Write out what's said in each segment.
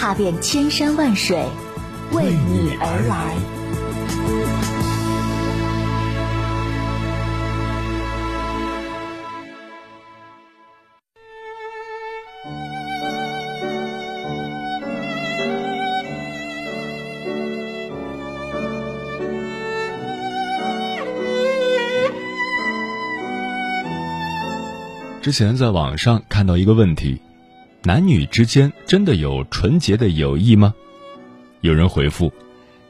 踏遍千山万水，为你而来。之前在网上看到一个问题：男女之间真的有纯洁的友谊吗？有人回复：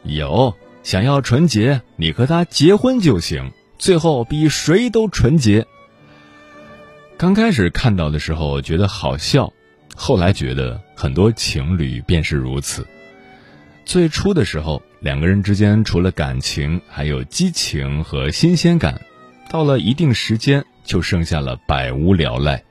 有。想要纯洁，你和他结婚就行，最后比谁都纯洁。刚开始看到的时候觉得好笑，后来觉得很多情侣便是如此。最初的时候，两个人之间除了感情，还有激情和新鲜感，到了一定时间。就剩下了百无聊赖。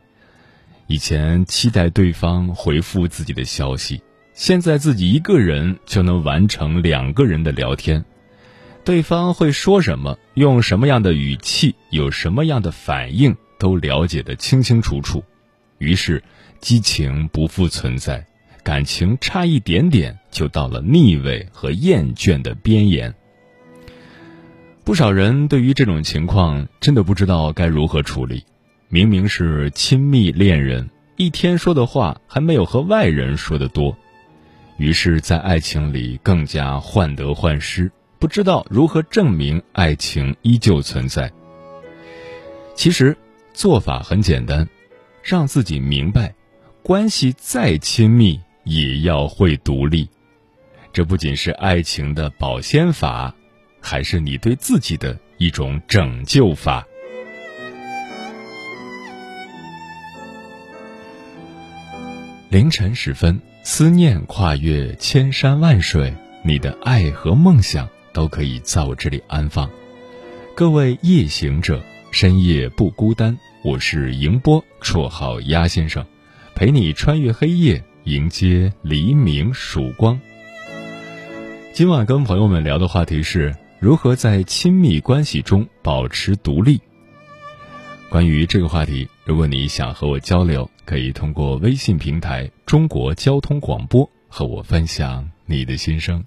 以前期待对方回复自己的消息，现在自己一个人就能完成两个人的聊天。对方会说什么，用什么样的语气，有什么样的反应，都了解的清清楚楚。于是，激情不复存在，感情差一点点就到了腻味和厌倦的边缘。不少人对于这种情况真的不知道该如何处理。明明是亲密恋人，一天说的话还没有和外人说的多，于是，在爱情里更加患得患失，不知道如何证明爱情依旧存在。其实，做法很简单，让自己明白，关系再亲密也要会独立。这不仅是爱情的保鲜法。还是你对自己的一种拯救法。凌晨时分，思念跨越千山万水，你的爱和梦想都可以在我这里安放。各位夜行者，深夜不孤单。我是迎波，绰号鸭先生，陪你穿越黑夜，迎接黎明曙光。今晚跟朋友们聊的话题是。如何在亲密关系中保持独立？关于这个话题，如果你想和我交流，可以通过微信平台“中国交通广播”和我分享你的心声。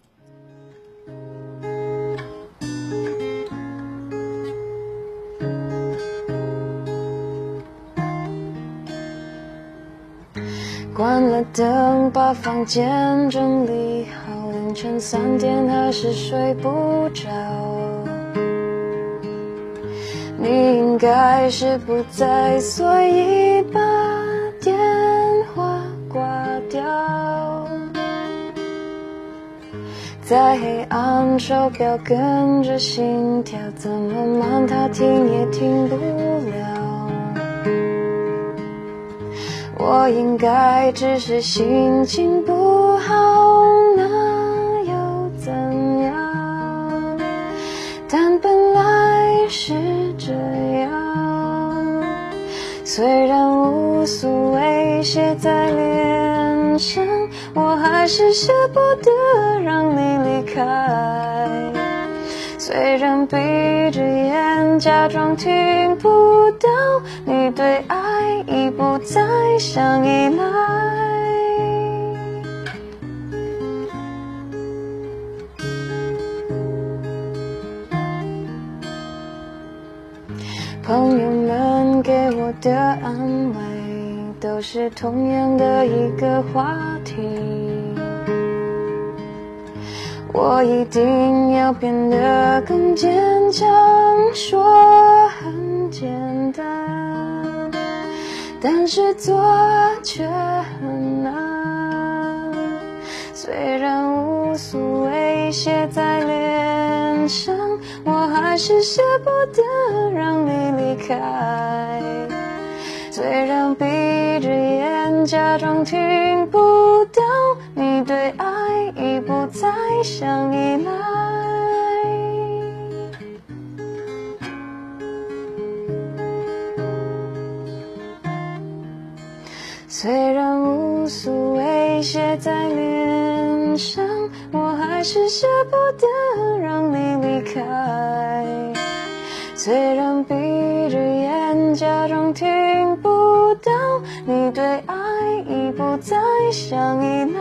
关了灯，把房间整理好。凌晨三点还是睡不着，你应该是不在，所以把电话挂掉。在黑暗，手表跟着心跳，怎么慢它听也听不了。我应该只是心情不好。那又怎样但本来是这样，虽然无所谓写在脸上，我还是舍不得让你离开。虽然闭着眼假装听不到，你对爱已不再想依赖。朋友们给我的安慰，都是同样的一个话题。我一定要变得更坚强，说很简单，但是做却很难。虽然无所谓写在脸我还是舍不得让你离开，虽然闭着眼假装听不到你对爱已不再。想依赖。虽然无所谓写在脸上，是舍不得让你离开。虽然闭着眼假装听不到，你对爱已不再想依赖，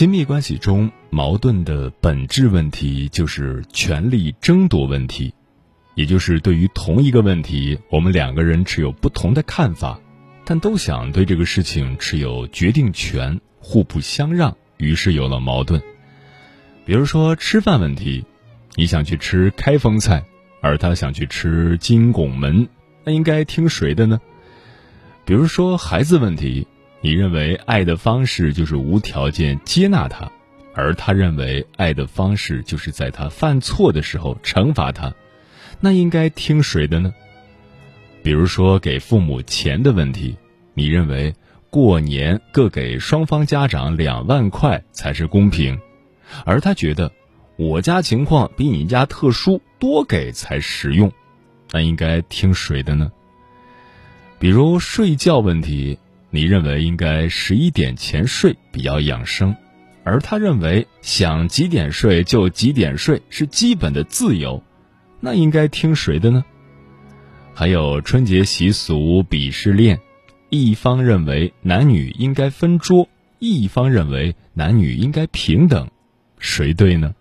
亲密关系中矛盾的本质问题就是权力争夺问题，也就是对于同一个问题，我们两个人持有不同的看法，但都想对这个事情持有决定权，互不相让，于是有了矛盾。比如说吃饭问题，你想去吃开封菜，而他想去吃金拱门，那应该听谁的呢？比如说孩子问题。你认为爱的方式就是无条件接纳他，而他认为爱的方式就是在他犯错的时候惩罚他，那应该听谁的呢？比如说给父母钱的问题，你认为过年各给双方家长两万块才是公平，而他觉得我家情况比你家特殊，多给才实用，那应该听谁的呢？比如睡觉问题。你认为应该十一点前睡比较养生，而他认为想几点睡就几点睡是基本的自由，那应该听谁的呢？还有春节习俗鄙视链，一方认为男女应该分桌，一方认为男女应该平等，谁对呢？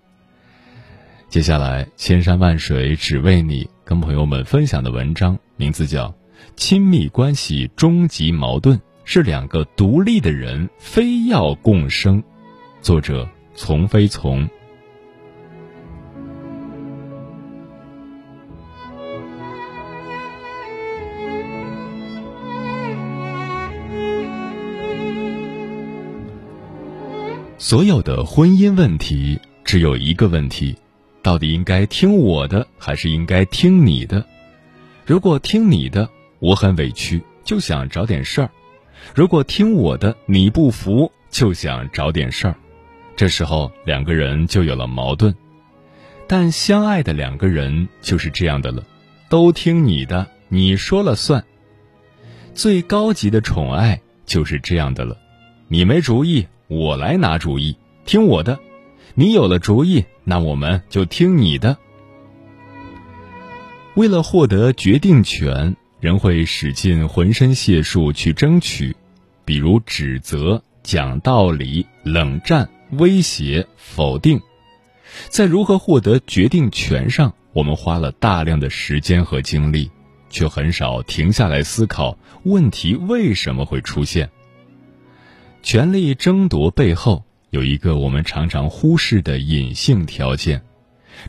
接下来，千山万水只为你，跟朋友们分享的文章名字叫《亲密关系终极矛盾》。是两个独立的人非要共生，作者从非从。所有的婚姻问题只有一个问题：到底应该听我的，还是应该听你的？如果听你的，我很委屈，就想找点事儿。如果听我的你不服，就想找点事儿，这时候两个人就有了矛盾。但相爱的两个人就是这样的了，都听你的，你说了算。最高级的宠爱就是这样的了，你没主意，我来拿主意，听我的；你有了主意，那我们就听你的。为了获得决定权。人会使尽浑身解数去争取，比如指责、讲道理、冷战、威胁、否定，在如何获得决定权上，我们花了大量的时间和精力，却很少停下来思考问题为什么会出现。权力争夺背后有一个我们常常忽视的隐性条件。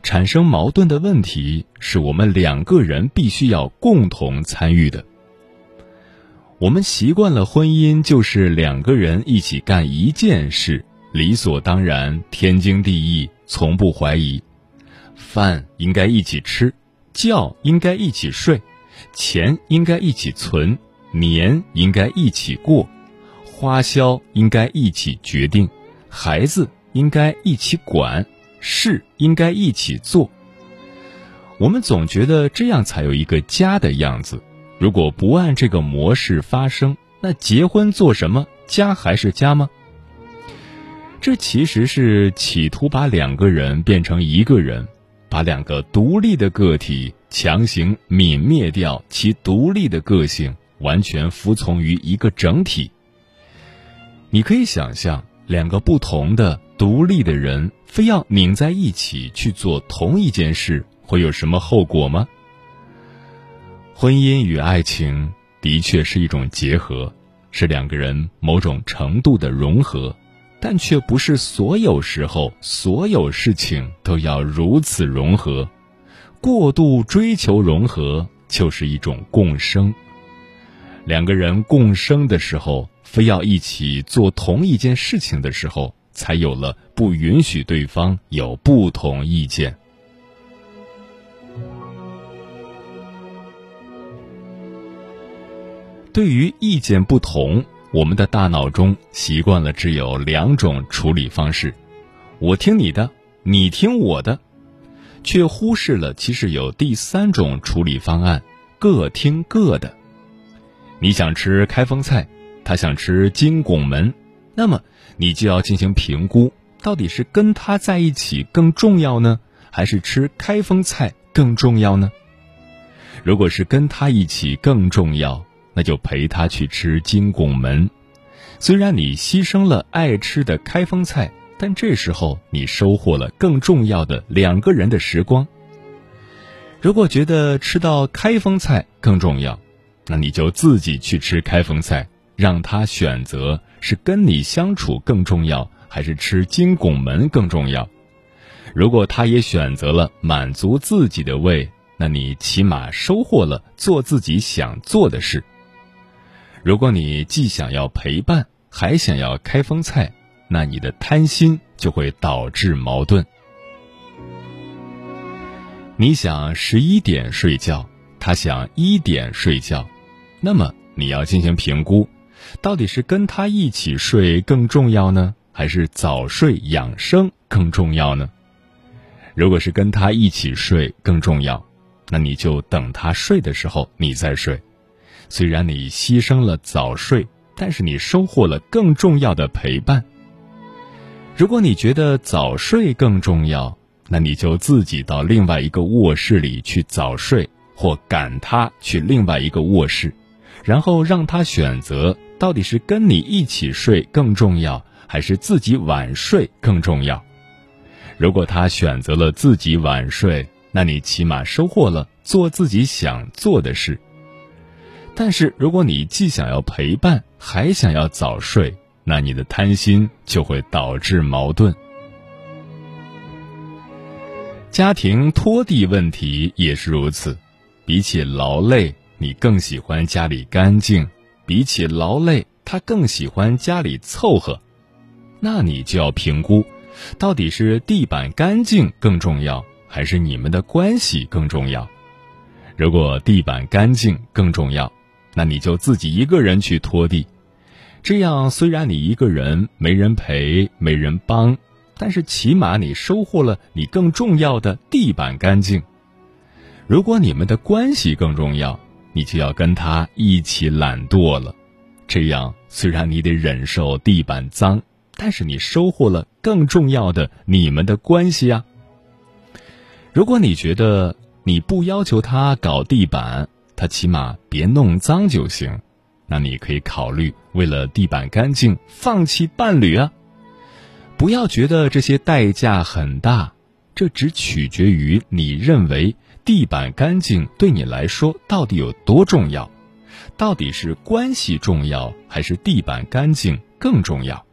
产生矛盾的问题是我们两个人必须要共同参与的。我们习惯了婚姻就是两个人一起干一件事，理所当然、天经地义，从不怀疑。饭应该一起吃，觉应该一起睡，钱应该一起存，年应该一起过，花销应该一起决定，孩子应该一起管，事应该一起做。我们总觉得这样才有一个家的样子。如果不按这个模式发生，那结婚做什么？家还是家吗？这其实是企图把两个人变成一个人，把两个独立的个体强行泯灭掉其独立的个性，完全服从于一个整体。你可以想象，两个不同的独立的人非要拧在一起去做同一件事，会有什么后果吗？婚姻与爱情的确是一种结合，是两个人某种程度的融合。但却不是所有时候、所有事情都要如此融合。过度追求融合，就是一种共生。两个人共生的时候，非要一起做同一件事情的时候，才有了不允许对方有不同意见。对于意见不同。我们的大脑中习惯了只有两种处理方式，我听你的，你听我的，却忽视了其实有第三种处理方案，各听各的。你想吃开封菜，他想吃金拱门，那么你就要进行评估，到底是跟他在一起更重要呢，还是吃开封菜更重要呢？如果是跟他一起更重要。那就陪他去吃金拱门，虽然你牺牲了爱吃的开封菜，但这时候你收获了更重要的两个人的时光。如果觉得吃到开封菜更重要，那你就自己去吃开封菜，让他选择是跟你相处更重要，还是吃金拱门更重要。如果他也选择了满足自己的胃，那你起码收获了做自己想做的事。如果你既想要陪伴，还想要开封菜，那你的贪心就会导致矛盾。你想十一点睡觉，他想一点睡觉，那么你要进行评估，到底是跟他一起睡更重要呢，还是早睡养生更重要呢？如果是跟他一起睡更重要，那你就等他睡的时候你再睡。虽然你牺牲了早睡，但是你收获了更重要的陪伴。如果你觉得早睡更重要，那你就自己到另外一个卧室里去早睡，或赶他去另外一个卧室，然后让他选择到底是跟你一起睡更重要，还是自己晚睡更重要。如果他选择了自己晚睡，那你起码收获了做自己想做的事。但是，如果你既想要陪伴，还想要早睡，那你的贪心就会导致矛盾。家庭拖地问题也是如此，比起劳累，你更喜欢家里干净；比起劳累，他更喜欢家里凑合。那你就要评估，到底是地板干净更重要，还是你们的关系更重要？如果地板干净更重要。那你就自己一个人去拖地，这样虽然你一个人没人陪没人帮，但是起码你收获了你更重要的地板干净。如果你们的关系更重要，你就要跟他一起懒惰了。这样虽然你得忍受地板脏，但是你收获了更重要的你们的关系啊。如果你觉得你不要求他搞地板，他起码别弄脏就行，那你可以考虑为了地板干净放弃伴侣啊！不要觉得这些代价很大，这只取决于你认为地板干净对你来说到底有多重要，到底是关系重要还是地板干净更重要？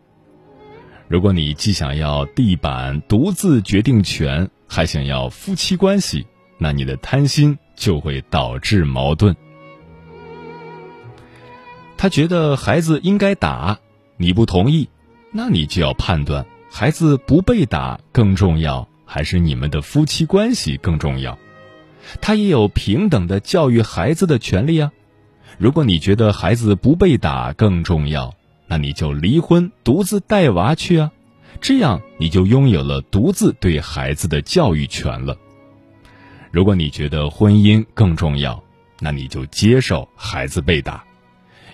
如果你既想要地板独自决定权，还想要夫妻关系，那你的贪心。就会导致矛盾。他觉得孩子应该打，你不同意，那你就要判断孩子不被打更重要，还是你们的夫妻关系更重要？他也有平等的教育孩子的权利啊。如果你觉得孩子不被打更重要，那你就离婚，独自带娃去啊。这样你就拥有了独自对孩子的教育权了。如果你觉得婚姻更重要，那你就接受孩子被打，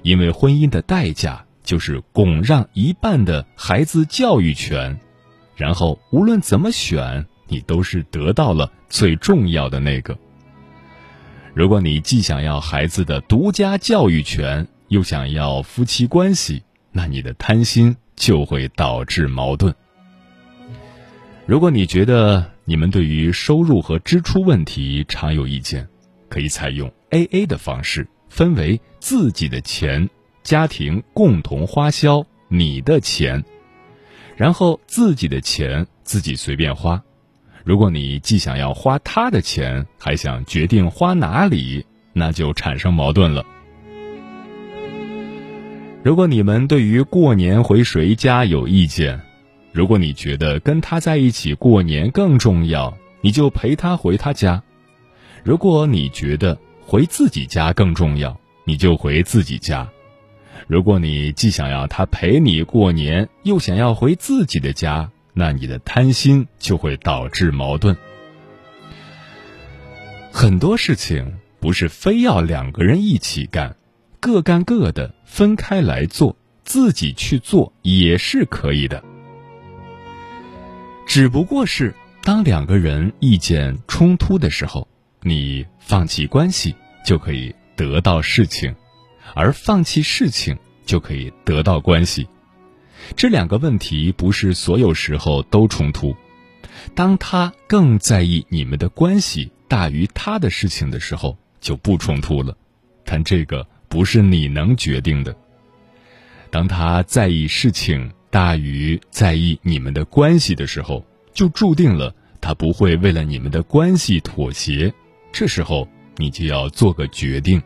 因为婚姻的代价就是拱让一半的孩子教育权，然后无论怎么选，你都是得到了最重要的那个。如果你既想要孩子的独家教育权，又想要夫妻关系，那你的贪心就会导致矛盾。如果你觉得你们对于收入和支出问题常有意见，可以采用 A A 的方式，分为自己的钱、家庭共同花销、你的钱，然后自己的钱自己随便花。如果你既想要花他的钱，还想决定花哪里，那就产生矛盾了。如果你们对于过年回谁家有意见，如果你觉得跟他在一起过年更重要，你就陪他回他家；如果你觉得回自己家更重要，你就回自己家。如果你既想要他陪你过年，又想要回自己的家，那你的贪心就会导致矛盾。很多事情不是非要两个人一起干。各干各的，分开来做，自己去做也是可以的。只不过是当两个人意见冲突的时候，你放弃关系就可以得到事情，而放弃事情就可以得到关系。这两个问题不是所有时候都冲突。当他更在意你们的关系大于他的事情的时候，就不冲突了。但这个。不是你能决定的。当他在意事情大于在意你们的关系的时候，就注定了他不会为了你们的关系妥协。这时候，你就要做个决定：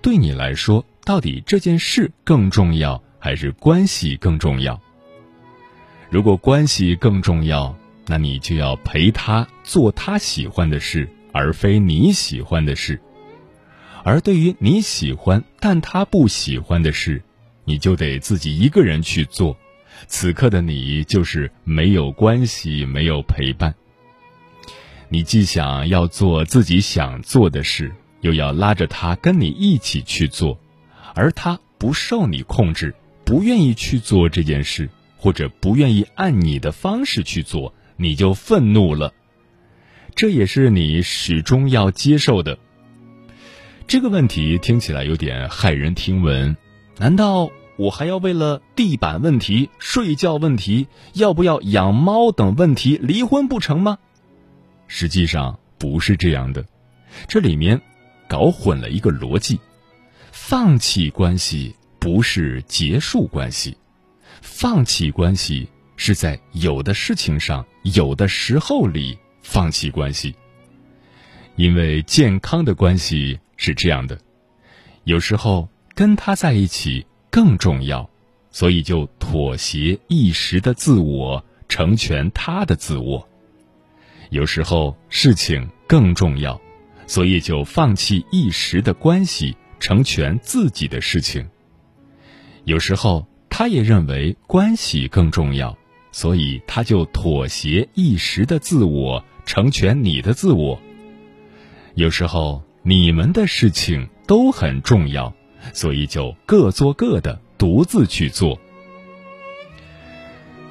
对你来说，到底这件事更重要，还是关系更重要？如果关系更重要，那你就要陪他做他喜欢的事，而非你喜欢的事。而对于你喜欢但他不喜欢的事，你就得自己一个人去做。此刻的你就是没有关系，没有陪伴。你既想要做自己想做的事，又要拉着他跟你一起去做，而他不受你控制，不愿意去做这件事，或者不愿意按你的方式去做，你就愤怒了。这也是你始终要接受的。这个问题听起来有点骇人听闻，难道我还要为了地板问题、睡觉问题、要不要养猫等问题离婚不成吗？实际上不是这样的，这里面搞混了一个逻辑：放弃关系不是结束关系，放弃关系是在有的事情上、有的时候里放弃关系，因为健康的关系。是这样的，有时候跟他在一起更重要，所以就妥协一时的自我，成全他的自我；有时候事情更重要，所以就放弃一时的关系，成全自己的事情；有时候他也认为关系更重要，所以他就妥协一时的自我，成全你的自我；有时候。你们的事情都很重要，所以就各做各的，独自去做。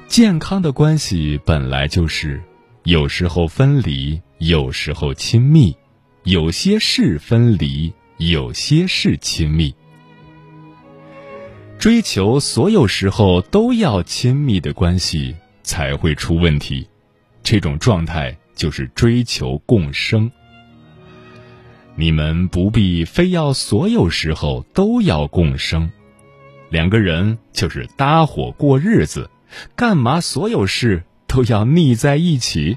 健康的关系本来就是有时候分离，有时候亲密，有些事分离，有些事亲密。追求所有时候都要亲密的关系才会出问题，这种状态就是追求共生。你们不必非要所有时候都要共生，两个人就是搭伙过日子，干嘛所有事都要腻在一起？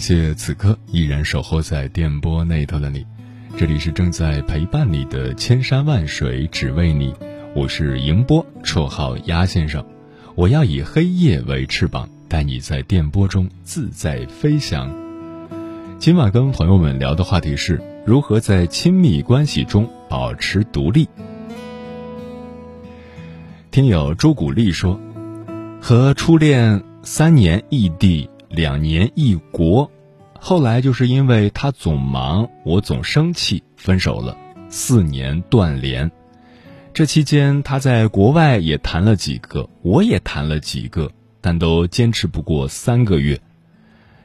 谢此刻依然守候在电波那头的你，这里是正在陪伴你的千山万水只为你，我是迎波，绰号鸭先生，我要以黑夜为翅膀，带你在电波中自在飞翔。今晚跟朋友们聊的话题是如何在亲密关系中保持独立。听友朱古力说，和初恋三年异地。两年异国，后来就是因为他总忙，我总生气，分手了。四年断联，这期间他在国外也谈了几个，我也谈了几个，但都坚持不过三个月。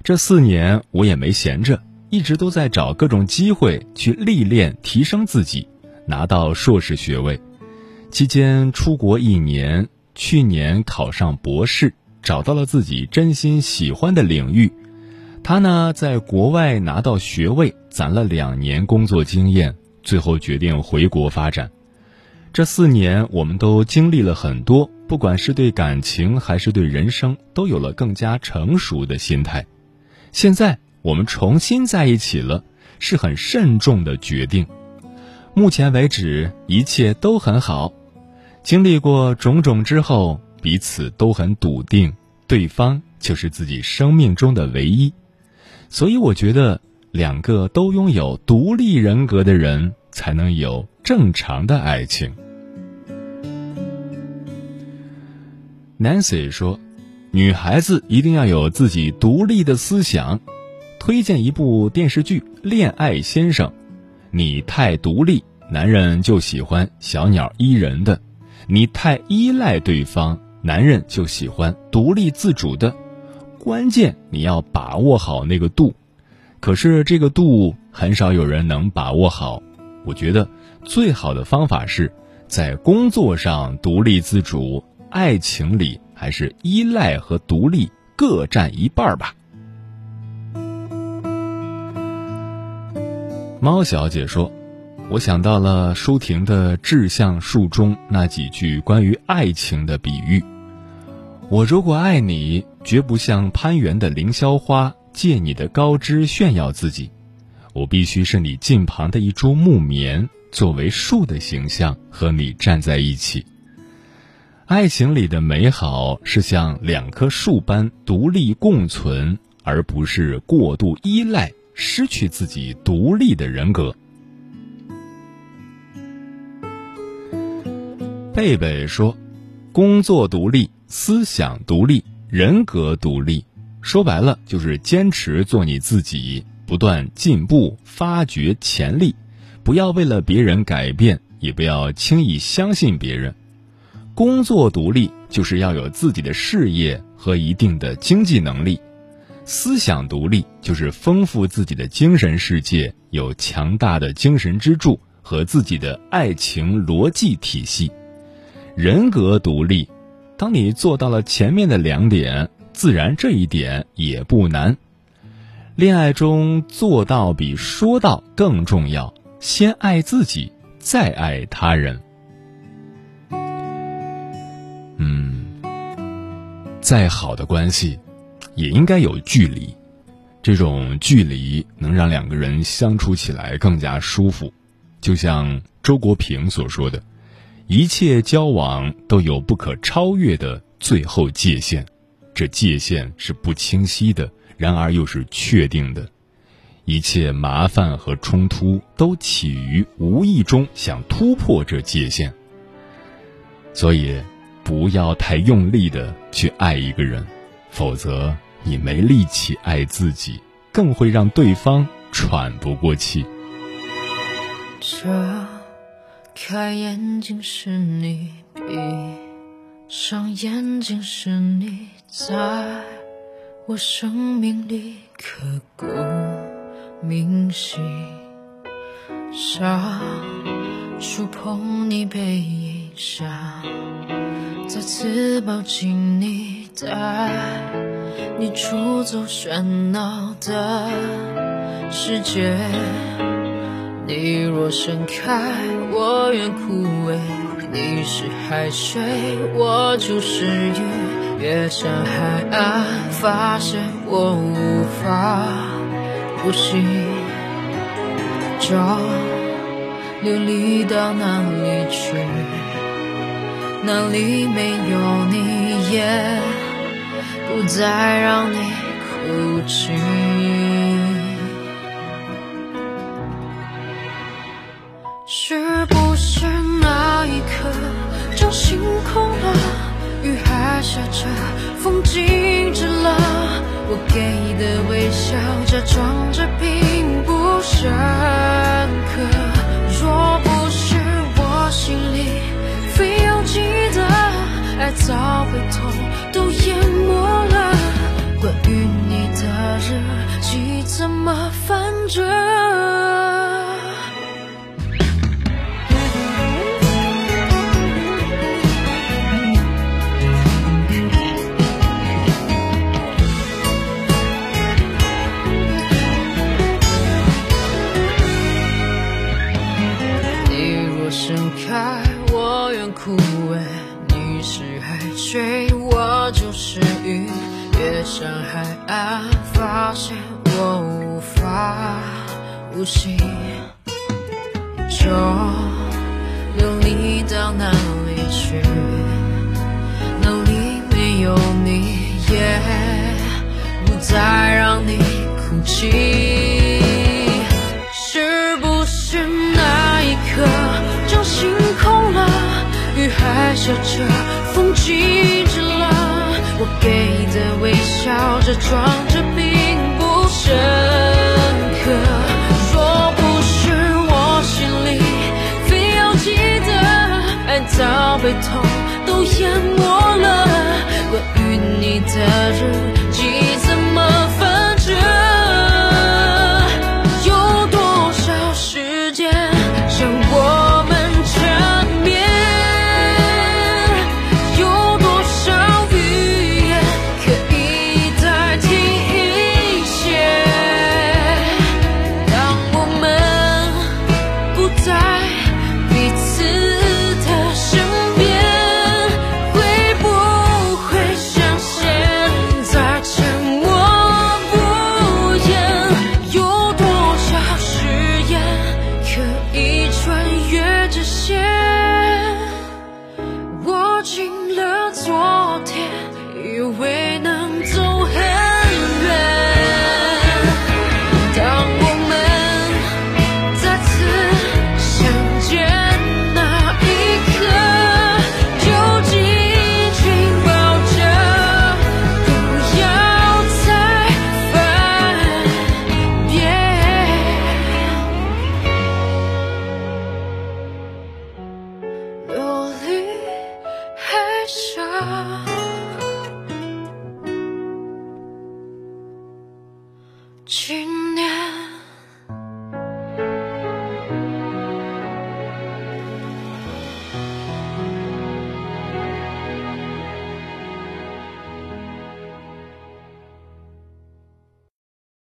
这四年我也没闲着，一直都在找各种机会去历练、提升自己，拿到硕士学位。期间出国一年，去年考上博士。找到了自己真心喜欢的领域，他呢在国外拿到学位，攒了两年工作经验，最后决定回国发展。这四年，我们都经历了很多，不管是对感情还是对人生，都有了更加成熟的心态。现在我们重新在一起了，是很慎重的决定。目前为止，一切都很好。经历过种种之后。彼此都很笃定，对方就是自己生命中的唯一，所以我觉得两个都拥有独立人格的人才能有正常的爱情。Nancy 说：“女孩子一定要有自己独立的思想。”推荐一部电视剧《恋爱先生》，你太独立，男人就喜欢小鸟依人的；你太依赖对方。男人就喜欢独立自主的，关键你要把握好那个度。可是这个度很少有人能把握好。我觉得最好的方法是在工作上独立自主，爱情里还是依赖和独立各占一半吧。猫小姐说：“我想到了舒婷的《志向树》中那几句关于爱情的比喻。”我如果爱你，绝不像攀援的凌霄花，借你的高枝炫耀自己。我必须是你近旁的一株木棉，作为树的形象和你站在一起。爱情里的美好是像两棵树般独立共存，而不是过度依赖，失去自己独立的人格。贝贝说：“工作独立。”思想独立，人格独立，说白了就是坚持做你自己，不断进步，发掘潜力，不要为了别人改变，也不要轻易相信别人。工作独立就是要有自己的事业和一定的经济能力，思想独立就是丰富自己的精神世界，有强大的精神支柱和自己的爱情逻辑体系，人格独立。当你做到了前面的两点，自然这一点也不难。恋爱中做到比说到更重要，先爱自己，再爱他人。嗯，再好的关系，也应该有距离。这种距离能让两个人相处起来更加舒服。就像周国平所说的。一切交往都有不可超越的最后界限，这界限是不清晰的，然而又是确定的。一切麻烦和冲突都起于无意中想突破这界限。所以，不要太用力的去爱一个人，否则你没力气爱自己，更会让对方喘不过气。这。开眼睛是你，闭上眼睛是你在我生命里刻骨铭心，想触碰你背影想，再次抱紧你，带你出走喧闹的世界。你若盛开，我愿枯萎；你是海水，我就是鱼。越向海岸，发现我无法呼吸。找流离到哪里去？哪里没有你，也不再让你哭泣。晴空了，雨还下着，风静止了？我给的微笑，假装着并不深刻。若不是我心里非要记得，爱早被痛都淹没了。关于你的日记怎么翻着？就是鱼。越向海岸，发现我无法呼吸。就流离到哪里去？哪里没有你，也不再让你哭泣。是不是那一刻就星空了？雨还下着，风景装着并不深刻。若不是我心里非要记得，爱早被痛都淹没了。关于你的